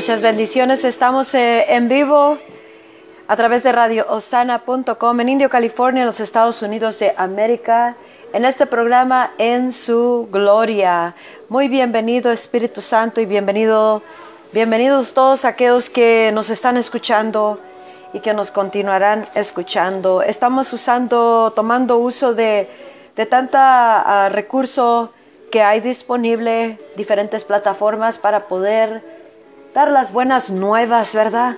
Muchas bendiciones. Estamos eh, en vivo a través de radioosana.com en Indio, California, en los Estados Unidos de América, en este programa En su Gloria. Muy bienvenido Espíritu Santo y bienvenido, bienvenidos todos aquellos que nos están escuchando y que nos continuarán escuchando. Estamos usando, tomando uso de, de tanta uh, recurso que hay disponible, diferentes plataformas para poder dar las buenas nuevas, ¿verdad?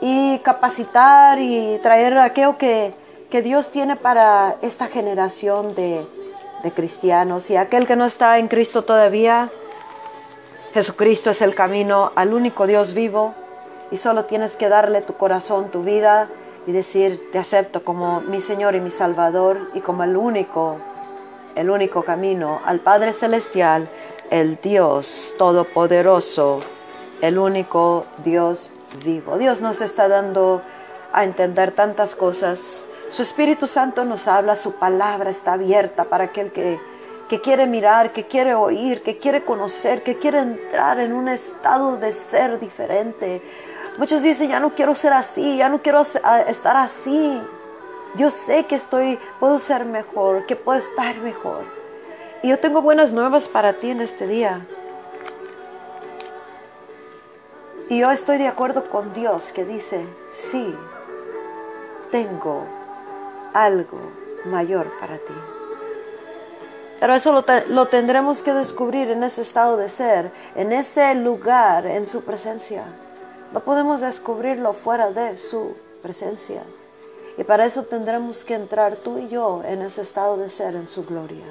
Y capacitar y traer aquello que, que Dios tiene para esta generación de, de cristianos. Y aquel que no está en Cristo todavía, Jesucristo es el camino al único Dios vivo y solo tienes que darle tu corazón, tu vida y decir, te acepto como mi Señor y mi Salvador y como el único, el único camino al Padre Celestial, el Dios Todopoderoso el único Dios vivo. Dios nos está dando a entender tantas cosas. Su Espíritu Santo nos habla, su palabra está abierta para aquel que, que quiere mirar, que quiere oír, que quiere conocer, que quiere entrar en un estado de ser diferente. Muchos dicen, ya no quiero ser así, ya no quiero estar así. Yo sé que estoy, puedo ser mejor, que puedo estar mejor. Y yo tengo buenas nuevas para ti en este día. Y yo estoy de acuerdo con Dios que dice, sí, tengo algo mayor para ti. Pero eso lo, lo, tendremos que descubrir en ese estado de ser, en ese lugar, en su presencia. No podemos descubrirlo fuera de su presencia. Y para eso tendremos que entrar tú y yo en ese estado de ser, en su gloria.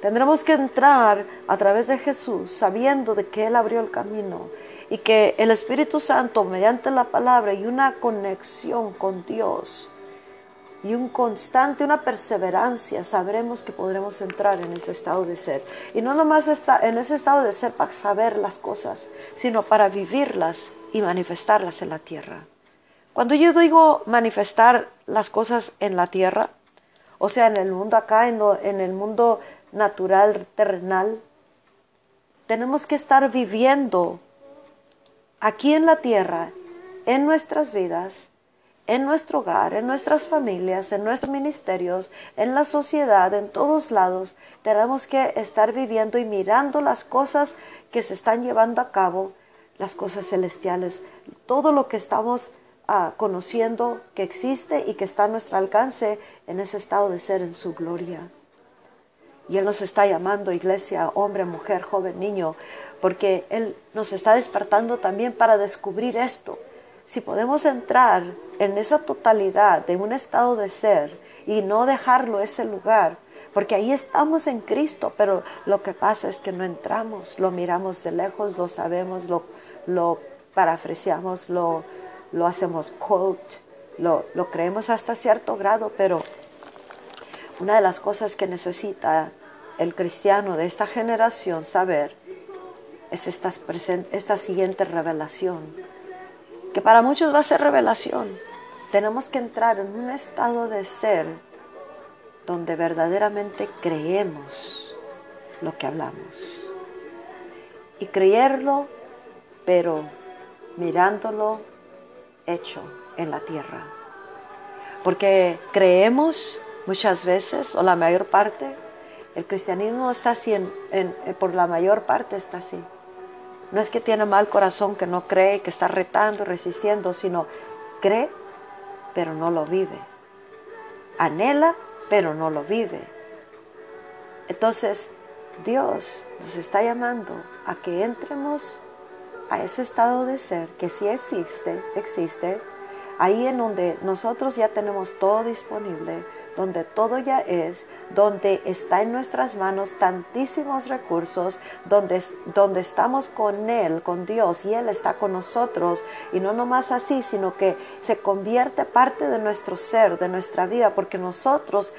Tendremos que entrar a través de Jesús, sabiendo de que Él abrió el camino y que el Espíritu Santo, mediante la palabra y una conexión con Dios y un constante, una perseverancia, sabremos que podremos entrar en ese estado de ser. Y no nomás está en ese estado de ser para saber las cosas, sino para vivirlas y manifestarlas en la tierra. Cuando yo digo manifestar las cosas en la tierra, o sea, en el mundo acá, en, en el mundo natural, terrenal, tenemos que estar viviendo aquí en la tierra, en nuestras vidas, en nuestro hogar, en nuestras familias, en nuestros ministerios, en la sociedad, en todos lados, tenemos que estar viviendo y mirando las cosas que se están llevando a cabo, las cosas celestiales, todo lo que estamos ah, conociendo que existe y que está a nuestro alcance en ese estado de ser en su gloria. Y Él nos está llamando, iglesia, hombre, mujer, joven, niño, porque Él nos está despertando también para descubrir esto. Si podemos entrar en esa totalidad de un estado de ser y no dejarlo ese lugar, porque ahí estamos en Cristo, pero lo que pasa es que no entramos, lo miramos de lejos, lo sabemos, lo, lo parafraseamos, lo, lo hacemos quote, lo, lo creemos hasta cierto grado, pero una de las cosas que necesita el cristiano de esta generación saber es esta, esta siguiente revelación, que para muchos va a ser revelación. Tenemos que entrar en un estado de ser donde verdaderamente creemos lo que hablamos. Y creerlo, pero mirándolo hecho en la tierra. Porque creemos muchas veces, o la mayor parte, el cristianismo está así, por la mayor parte está así. No es que tiene mal corazón, que no cree, que está retando, resistiendo, sino cree, pero no lo vive. Anhela, pero no lo vive. Entonces, Dios nos está llamando a que entremos a ese estado de ser que sí existe, existe, ahí en donde nosotros ya tenemos todo disponible, donde todo ya es, donde está en nuestras manos tantísimos recursos, donde, donde estamos con Él, con Dios, y Él está con nosotros, y no nomás así, sino que se convierte parte de nuestro ser, de nuestra vida, porque nosotros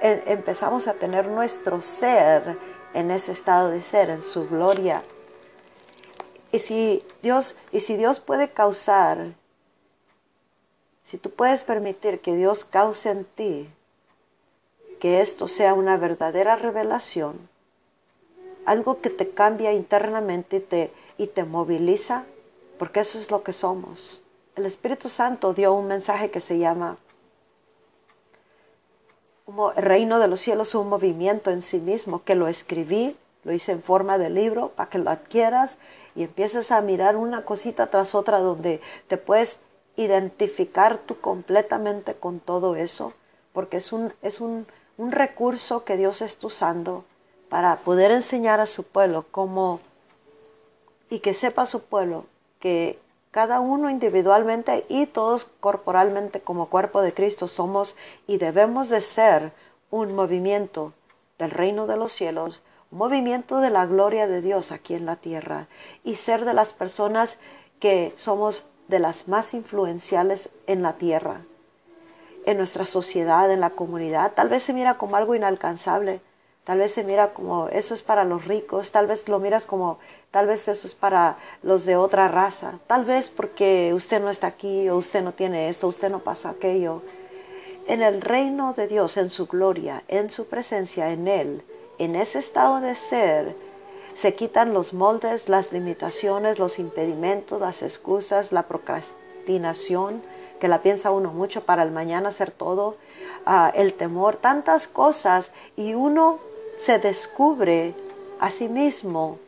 eh, empezamos a tener nuestro ser en ese estado de ser, en su gloria. Y si Dios, y si Dios puede causar, si tú puedes permitir que Dios cause en ti que esto sea una verdadera revelación, algo que te cambia internamente y te, y te moviliza, porque eso es lo que somos. El Espíritu Santo dio un mensaje que se llama el reino de los cielos, un movimiento en sí mismo, que lo escribí, lo hice en forma de libro para que lo adquieras y empieces a mirar una cosita tras otra donde te puedes identificar tú completamente con todo eso, porque es un, es un, un recurso que Dios está usando para poder enseñar a su pueblo cómo y que sepa su pueblo que cada uno individualmente y todos corporalmente como cuerpo de Cristo somos y debemos de ser un movimiento del reino de los cielos, un movimiento de la gloria de Dios aquí en la tierra y ser de las personas que somos de las más influenciales en la tierra en nuestra sociedad, en la comunidad. Tal vez se mira como algo inalcanzable, tal vez se mira como eso es para los ricos, tal vez lo miras como tal vez eso es para los de otra raza, tal vez porque usted no está aquí o usted no tiene esto, usted no pasa aquello. En el reino de Dios, en su gloria, en su presencia, en Él, en ese estado de ser, se quitan los moldes, las limitaciones, los impedimentos, las excusas, la procrastinación, que la piensa uno mucho para el mañana hacer todo, ah, el temor, tantas cosas, y uno se descubre a sí mismo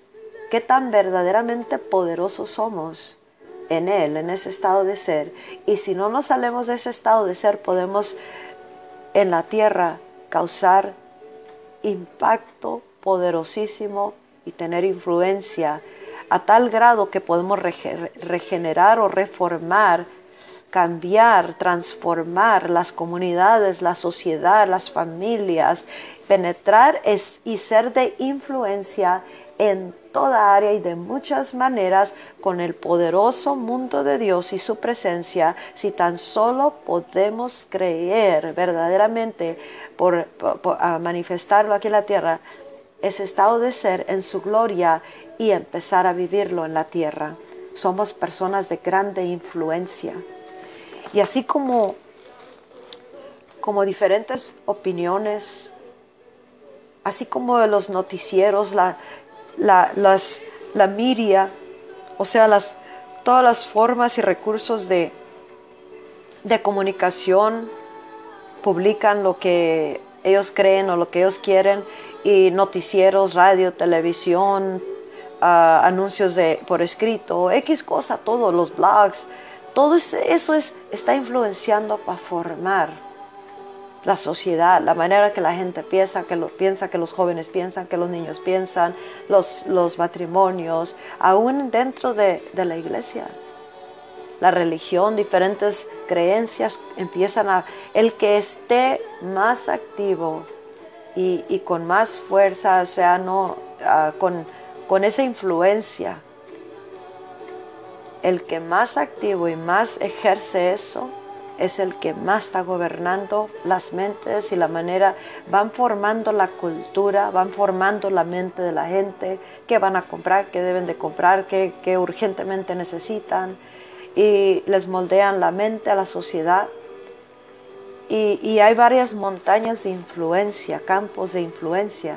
qué tan verdaderamente poderosos somos en Él, en ese estado de ser. Y si no nos salemos de ese estado de ser, podemos en la tierra causar impacto poderosísimo y tener influencia a tal grado que podemos regenerar o reformar cambiar, transformar las comunidades, la sociedad, las familias, penetrar es, y ser de influencia en toda área y de muchas maneras con el poderoso mundo de Dios y su presencia, si tan solo podemos creer verdaderamente por, manifestarlo aquí en la tierra, ese estado de ser en su gloria y empezar a vivirlo en la tierra. Somos personas de grande influencia. Y así como, como diferentes opiniones, así como los noticieros, la, la, la media, o sea, las, todas las formas y recursos de, de comunicación publican lo que ellos creen o lo que ellos quieren y noticieros, radio, televisión, ah, anuncios de, por escrito, X cosa, todo, los blogs, todo eso es, está influenciando para formar la sociedad, la manera que la gente piensa, que piensa, que los jóvenes piensan, que los niños piensan, los, los matrimonios, aún dentro de, la iglesia. La religión, diferentes creencias empiezan a... El que esté más activo y, con más fuerza, o sea, no, ah, con, con esa influencia el que más activo y más ejerce eso es el que más está gobernando las mentes y la manera, van formando la cultura, van formando la mente de la gente, qué van a comprar, qué deben de comprar, qué, urgentemente necesitan, y les moldean la mente a la sociedad. Y, y hay varias montañas de influencia, campos de influencia,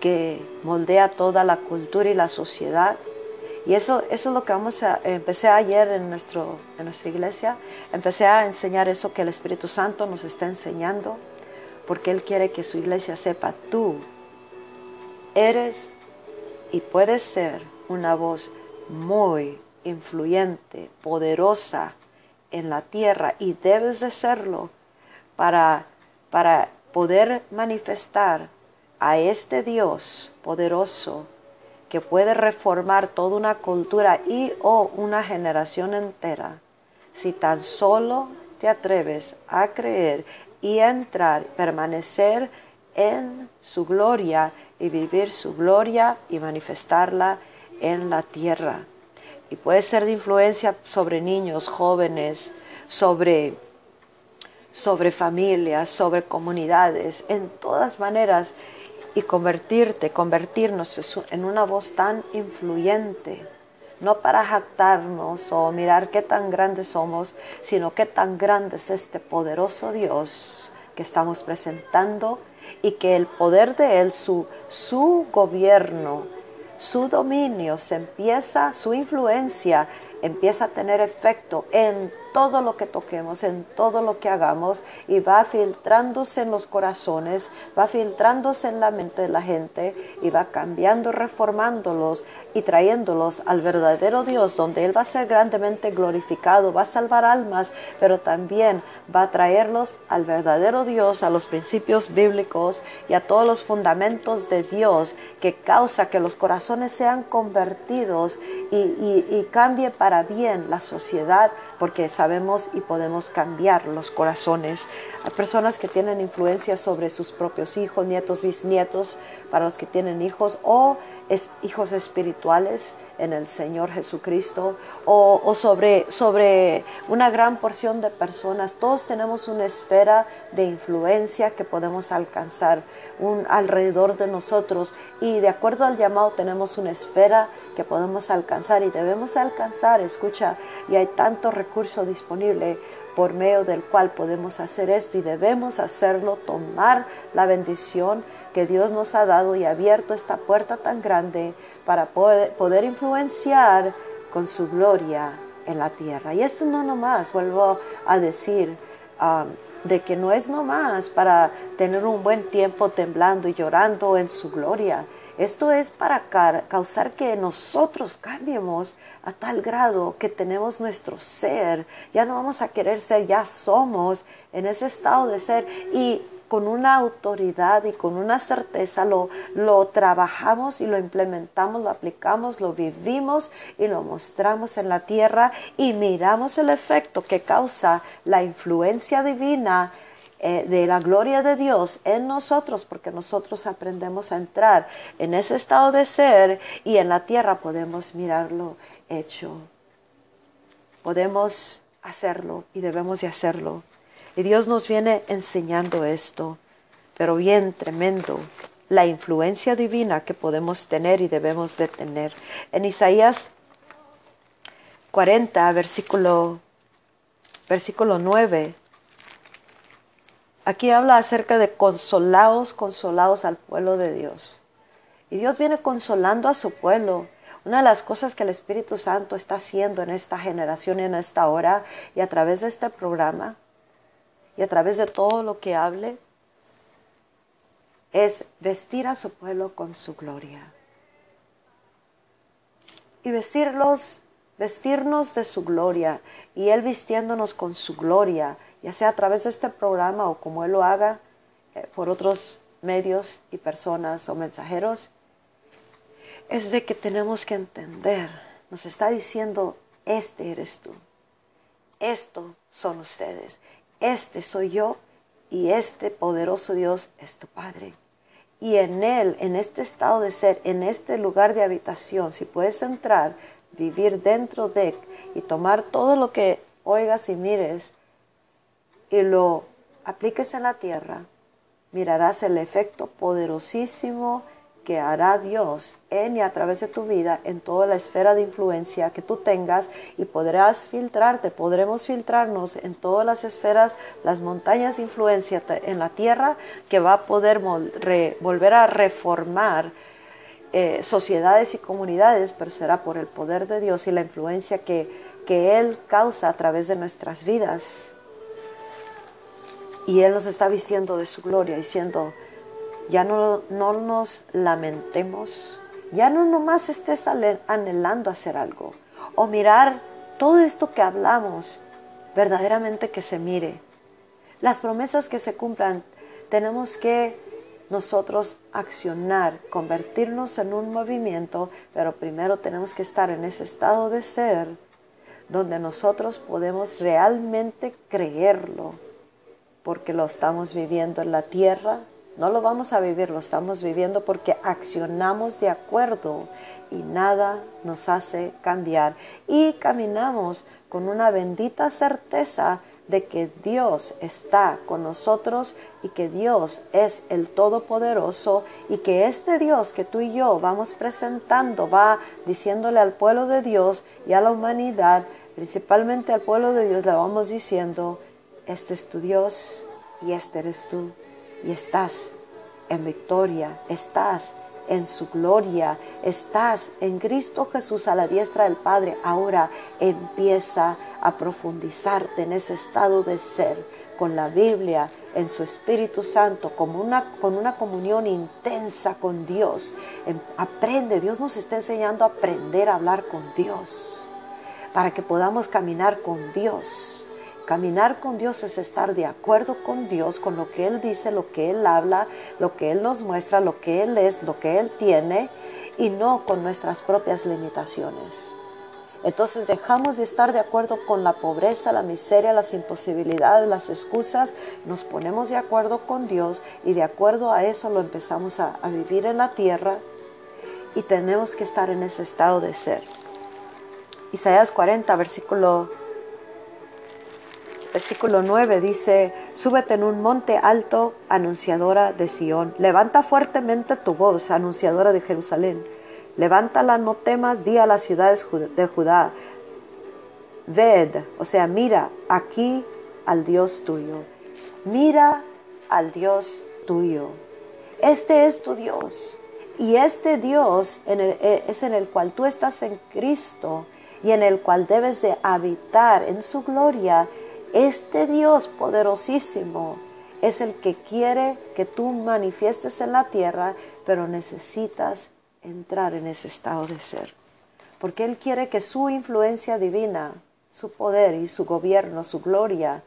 que moldea toda la cultura y la sociedad y eso, eso es lo que vamos a, empecé ayer en, nuestro, en nuestra iglesia, empecé a enseñar eso que el Espíritu Santo nos está enseñando, porque Él quiere que su iglesia sepa, tú eres y puedes ser una voz muy influyente, poderosa en la tierra y debes de serlo para, para poder manifestar a este Dios poderoso que puede reformar toda una cultura y o una generación entera, si tan solo te atreves a creer y entrar, permanecer en su gloria y vivir su gloria y manifestarla en la tierra. Y puede ser de influencia sobre niños, jóvenes, sobre, sobre familias, sobre comunidades, en todas maneras y convertirte, convertirnos en una voz tan influyente, no para jactarnos o mirar qué tan grandes somos, sino qué tan grande es este poderoso Dios que estamos presentando y que el poder de Él, su, su gobierno, su dominio se empieza, su influencia empieza a tener efecto en todo lo que toquemos, en todo lo que hagamos y va filtrándose en los corazones, va filtrándose en la mente de la gente y va cambiando, reformándolos y trayéndolos al verdadero Dios, donde Él va a ser grandemente glorificado, va a salvar almas, pero también va a traerlos al verdadero Dios, a los principios bíblicos y a todos los fundamentos de Dios que causa que los corazones sean convertidos y, y cambie para bien la sociedad, porque sabemos y podemos cambiar los corazones. Hay personas que tienen influencia sobre sus propios hijos, nietos, bisnietos, para los que tienen hijos o hijos espirituales en el Señor Jesucristo o, sobre, sobre una gran porción de personas. Todos tenemos una esfera de influencia que podemos alcanzar un, alrededor de nosotros y de acuerdo al llamado tenemos una esfera que podemos alcanzar y debemos alcanzar, escucha, y hay tanto recurso disponible por medio del cual podemos hacer esto y debemos hacerlo, tomar la bendición que Dios nos ha dado y abierto esta puerta tan grande para poder, influenciar con su gloria en la tierra. Y esto no nomás, vuelvo a decir, um, de que no es nomás para tener un buen tiempo temblando y llorando en su gloria. Esto es para causar que nosotros cambiemos a tal grado que tenemos nuestro ser. Ya no vamos a querer ser, ya somos en ese estado de ser. Y con una autoridad y con una certeza lo, lo trabajamos y lo implementamos, lo aplicamos, lo vivimos y lo mostramos en la tierra y miramos el efecto que causa la influencia divina eh, de la gloria de Dios en nosotros, porque nosotros aprendemos a entrar en ese estado de ser y en la tierra podemos mirarlo hecho. Podemos hacerlo y debemos de hacerlo. Y Dios nos viene enseñando esto, pero bien tremendo, la influencia divina que podemos tener y debemos de tener. En Isaías 40, versículo, versículo 9, aquí habla acerca de consolados, consolados al pueblo de Dios. Y Dios viene consolando a su pueblo. Una de las cosas que el Espíritu Santo está haciendo en esta generación y en esta hora y a través de este programa y a través de todo lo que hable es vestir a su pueblo con su gloria. Y vestirlos, vestirnos de su gloria y Él vistiéndonos con su gloria, ya sea a través de este programa o como Él lo haga eh, por otros medios y personas o mensajeros, es de que tenemos que entender, nos está diciendo, este eres tú, esto son ustedes este soy yo y este poderoso Dios es tu Padre. Y en Él, en este estado de ser, en este lugar de habitación, si puedes entrar, vivir dentro de y tomar todo lo que oigas y mires y lo apliques en la tierra, mirarás el efecto poderosísimo que hará Dios en y a través de tu vida en toda la esfera de influencia que tú tengas y podrás filtrarte, podremos filtrarnos en todas las esferas, las montañas de influencia en la tierra que va a poder volver a reformar eh, sociedades y comunidades, pero será por el poder de Dios y la influencia que, que Él causa a través de nuestras vidas. Y Él nos está vistiendo de su gloria, diciendo, ya no, no nos lamentemos Ya no nomás estés anhelando hacer algo o mirar todo esto que hablamos, verdaderamente que se mire. Las promesas que se cumplan, tenemos que nosotros accionar, convertirnos en un movimiento, pero primero tenemos que estar en ese estado de ser donde nosotros podemos realmente creerlo, porque lo estamos viviendo en la tierra, no lo vamos a vivir, lo estamos viviendo porque accionamos de acuerdo y nada nos hace cambiar. Y caminamos con una bendita certeza de que Dios está con nosotros y que Dios es el Todopoderoso y que este Dios que tú y yo vamos presentando va diciéndole al pueblo de Dios y a la humanidad, principalmente al pueblo de Dios, le vamos diciendo, este es tu Dios y este eres tú y estás en victoria, estás en su gloria, estás en Cristo Jesús a la diestra del Padre. Ahora empieza a profundizarte en ese estado de ser con la Biblia, en su Espíritu Santo, como una, con una comunión intensa con Dios. Em, aprende, Dios nos está enseñando a aprender a hablar con Dios, para que podamos caminar con Dios Caminar con Dios es estar de acuerdo con Dios, con lo que Él dice, lo que Él habla, lo que Él nos muestra, lo que Él es, lo que Él tiene, y no con nuestras propias limitaciones. Entonces dejamos de estar de acuerdo con la pobreza, la miseria, las imposibilidades, las excusas, nos ponemos de acuerdo con Dios y de acuerdo a eso lo empezamos a, vivir en la tierra y tenemos que estar en ese estado de ser. Isaías 40, versículo versículo 9 dice, súbete en un monte alto, anunciadora de Sión, levanta fuertemente tu voz, anunciadora de Jerusalén, levántala, no temas, di a las ciudades de Judá, ved, o sea, mira aquí al Dios tuyo, mira al Dios tuyo, este es tu Dios. Y este Dios eh, es en el cual tú estás en Cristo y en el cual debes de habitar en su gloria este Dios poderosísimo es el que quiere que tú manifiestes en la tierra, pero necesitas entrar en ese estado de ser. Porque Él quiere que su influencia divina, su poder y su gobierno, su gloria,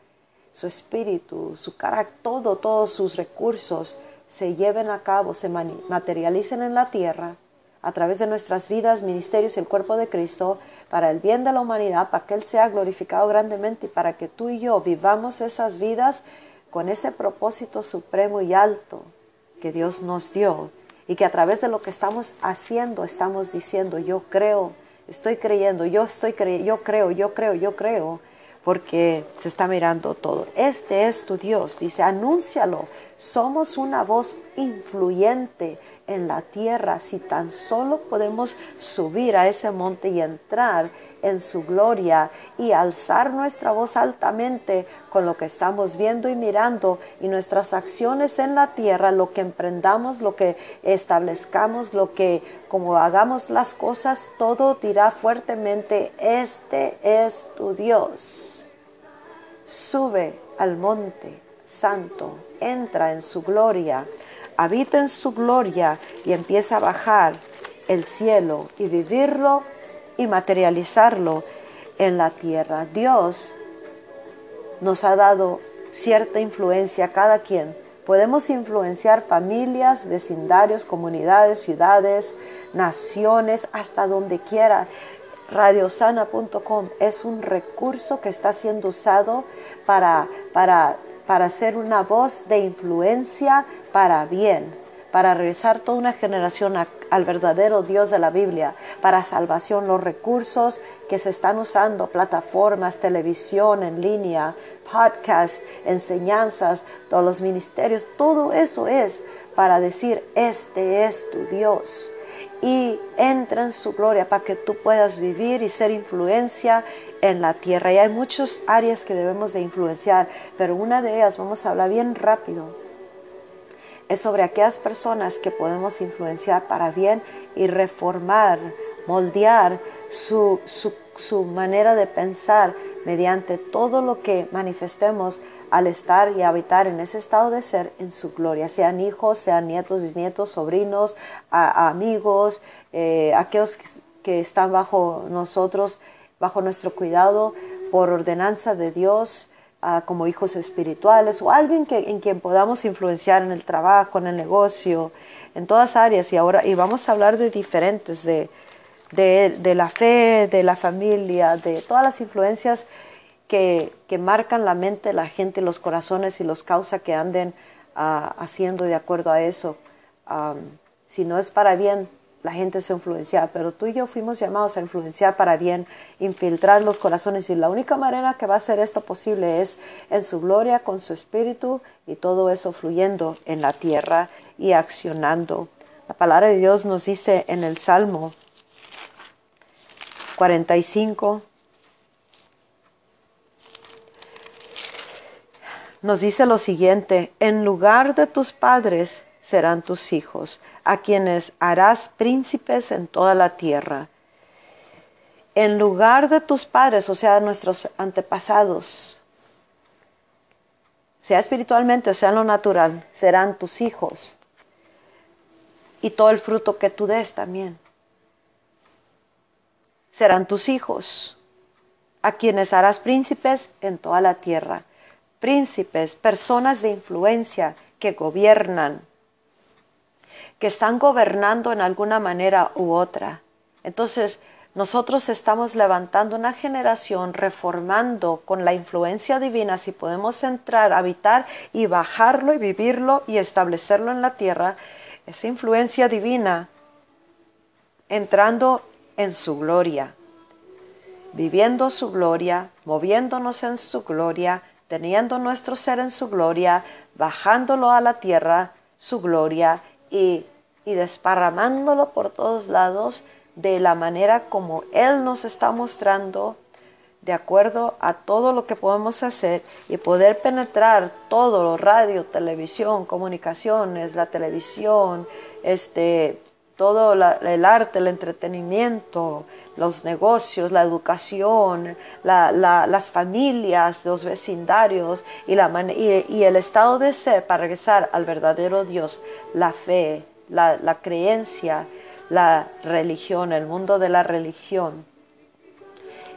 su espíritu, su carácter, todo, todos sus recursos se lleven a cabo, se materialicen en la tierra a través de nuestras vidas, ministerios y el cuerpo de Cristo, para el bien de la humanidad, para que Él sea glorificado grandemente y para que tú y yo vivamos esas vidas con ese propósito supremo y alto que Dios nos dio y que a través de lo que estamos haciendo estamos diciendo yo creo, estoy creyendo, yo estoy creyendo, yo creo, yo creo, yo creo, porque se está mirando todo. Este es tu Dios, dice, anúncialo. Somos una voz influyente en la tierra si tan solo podemos subir a ese monte y entrar en su gloria y alzar nuestra voz altamente con lo que estamos viendo y mirando y nuestras acciones en la tierra, lo que emprendamos, lo que establezcamos, lo que como hagamos las cosas, todo dirá fuertemente, este es tu Dios. Sube al monte santo, entra en su gloria habita en su gloria y empieza a bajar el cielo y vivirlo y materializarlo en la tierra. Dios nos ha dado cierta influencia a cada quien. Podemos influenciar familias, vecindarios, comunidades, ciudades, naciones, hasta donde quiera. Radiosana.com es un recurso que está siendo usado para, para para ser una voz de influencia para bien, para regresar toda una generación al verdadero Dios de la Biblia, para salvación, los recursos que se están usando, plataformas, televisión en línea, podcasts, enseñanzas, todos los ministerios, todo eso es para decir, este es tu Dios y entra en su gloria para que tú puedas vivir y ser influencia en la tierra. Y hay muchas áreas que debemos de influenciar, pero una de ellas, vamos a hablar bien rápido, es sobre aquellas personas que podemos influenciar para bien y reformar, moldear su, su, manera de pensar mediante todo lo que manifestemos al estar y habitar en ese estado de ser en su gloria, sean hijos, sean nietos, bisnietos, sobrinos, amigos, eh, aquellos que, están bajo nosotros, bajo nuestro cuidado, por ordenanza de Dios, como hijos espirituales o alguien que, en quien podamos influenciar en el trabajo, en el negocio, en todas áreas. Y ahora y vamos a hablar de diferentes, de, de, la fe, de la familia, de todas las influencias que, que, marcan la mente, la gente, los corazones y los causa que anden ah, haciendo de acuerdo a eso. si no es para bien, la gente se influencia, pero tú y yo fuimos llamados a influenciar para bien, infiltrar los corazones y la única manera que va a ser esto posible es en su gloria, con su espíritu y todo eso fluyendo en la tierra y accionando. La palabra de Dios nos dice en el Salmo 45, nos dice lo siguiente, en lugar de tus padres serán tus hijos a quienes harás príncipes en toda la tierra. En lugar de tus padres, o sea, nuestros antepasados, sea espiritualmente o sea en lo natural, serán tus hijos. Y todo el fruto que tú des también. Serán tus hijos, a quienes harás príncipes en toda la tierra. Príncipes, personas de influencia que gobiernan, que están gobernando en alguna manera u otra. Entonces, nosotros estamos levantando una generación, reformando con la influencia divina, si podemos entrar, habitar y bajarlo y vivirlo y establecerlo en la tierra, esa influencia divina entrando en su gloria, viviendo su gloria, moviéndonos en su gloria, teniendo nuestro ser en su gloria, bajándolo a la tierra, su gloria, y, desparramándolo por todos lados de la manera como Él nos está mostrando, de acuerdo a todo lo que podemos hacer y poder penetrar todo, radio, televisión, comunicaciones, la televisión, este, todo el arte, el entretenimiento, los negocios, la educación, las familias, los vecindarios y, la y, el estado de ser para regresar al verdadero Dios, la fe, la, creencia, la religión, el mundo de la religión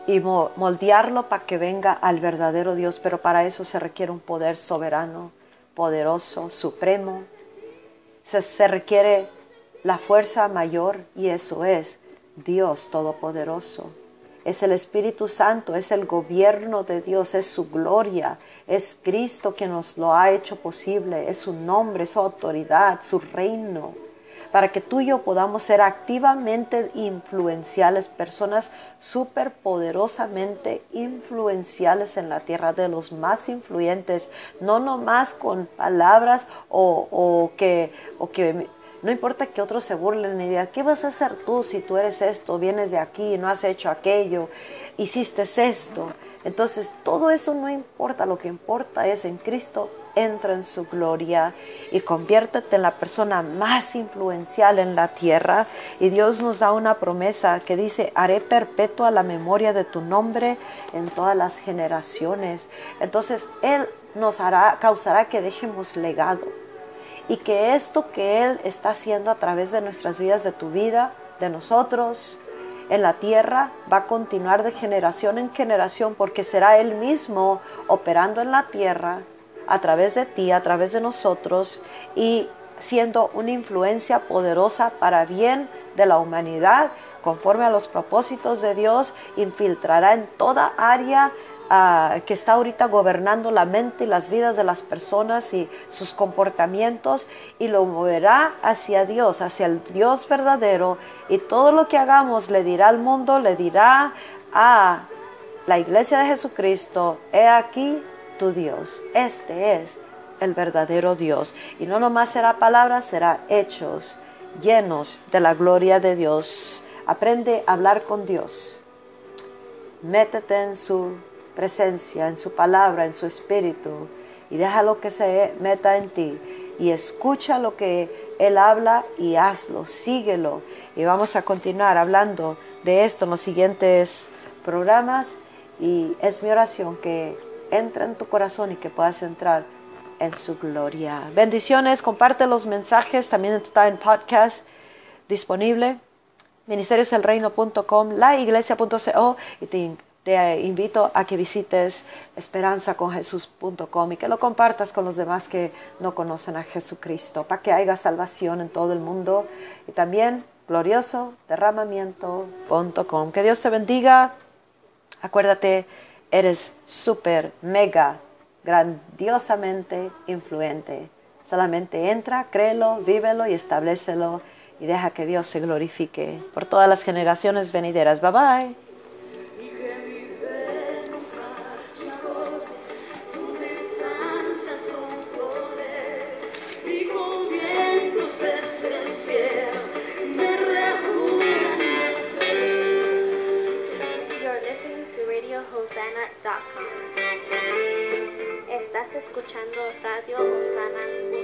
y moldearlo para que venga al verdadero Dios, pero para eso se requiere un poder soberano, poderoso, supremo. se requiere la fuerza mayor y eso es Dios Todopoderoso. Es el Espíritu Santo, es el gobierno de Dios, es su gloria, es Cristo que nos lo ha hecho posible, es su nombre, su autoridad, su reino, para que tú y yo podamos ser activamente influenciales, personas superpoderosamente influenciales en la tierra, de los más influyentes, no nomás con palabras o, o que, o que no importa que otros se burlen y digan, ¿qué vas a hacer tú si tú eres esto, vienes de aquí, no has hecho aquello, hiciste esto? Entonces todo eso no importa, lo que importa es en Cristo entra en su gloria y conviértete en la persona más influencial en la tierra. Y Dios nos da una promesa que dice, haré perpetua la memoria de tu nombre en todas las generaciones. Entonces Él nos hará, causará que dejemos legado y que esto que Él está haciendo a través de nuestras vidas, de tu vida, de nosotros, en la tierra, va a continuar de generación en generación porque será Él mismo operando en la tierra a través de ti, a través de nosotros y siendo una influencia poderosa para bien de la humanidad, conforme a los propósitos de Dios, infiltrará en toda área que está ahorita gobernando la mente y las vidas de las personas y sus comportamientos y lo moverá hacia Dios, hacia el Dios verdadero y todo lo que hagamos le dirá al mundo, le dirá a la iglesia de Jesucristo, he aquí tu Dios, este es el verdadero Dios. Y no nomás será palabras, será hechos llenos de la gloria de Dios. Aprende a hablar con Dios. Métete en su presencia, en su palabra, en su espíritu, y déjalo que se meta en ti y escucha lo que Él habla y hazlo, síguelo. Y vamos a continuar hablando de esto en los siguientes programas y es mi oración que entra en tu corazón y que puedas entrar en su gloria. Bendiciones, comparte los mensajes, también está en podcast disponible, ministerioselreino.com, laiglesia.co y te, te invito a que visites esperanzaconjesús.com y que lo compartas con los demás que no conocen a Jesucristo, para que haya salvación en todo el mundo y también glorioso derramamiento.com. Que Dios te bendiga. Acuérdate, eres súper, mega, grandiosamente influente. Solamente entra, créelo, vívelo y establecelo y deja que Dios se glorifique por todas las generaciones venideras. Bye bye. escuchando Radio Ostana.